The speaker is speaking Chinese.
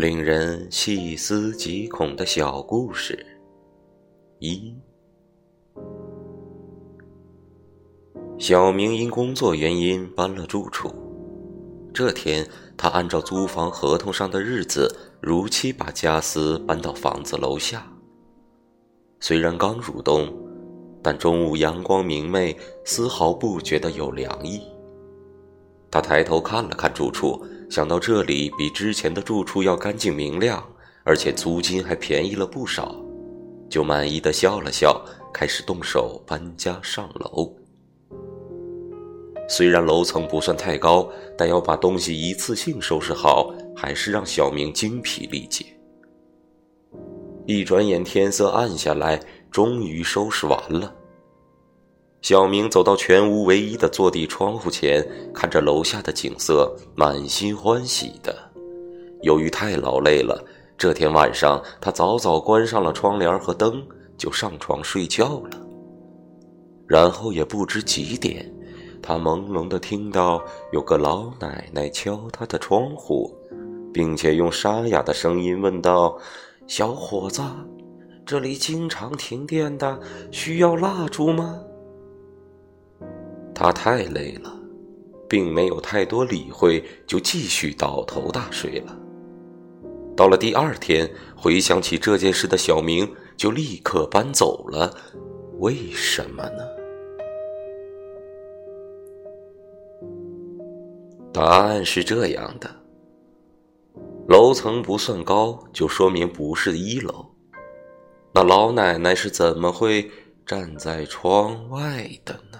令人细思极恐的小故事。一，小明因工作原因搬了住处。这天，他按照租房合同上的日子，如期把家私搬到房子楼下。虽然刚入冬，但中午阳光明媚，丝毫不觉得有凉意。他抬头看了看住处。想到这里比之前的住处要干净明亮，而且租金还便宜了不少，就满意的笑了笑，开始动手搬家上楼。虽然楼层不算太高，但要把东西一次性收拾好，还是让小明精疲力竭。一转眼天色暗下来，终于收拾完了。小明走到全屋唯一的坐地窗户前，看着楼下的景色，满心欢喜的。由于太劳累了，这天晚上他早早关上了窗帘和灯，就上床睡觉了。然后也不知几点，他朦胧的听到有个老奶奶敲他的窗户，并且用沙哑的声音问道：“小伙子，这里经常停电的，需要蜡烛吗？”他太累了，并没有太多理会，就继续倒头大睡了。到了第二天，回想起这件事的小明就立刻搬走了。为什么呢？答案是这样的：楼层不算高，就说明不是一楼。那老奶奶是怎么会站在窗外的呢？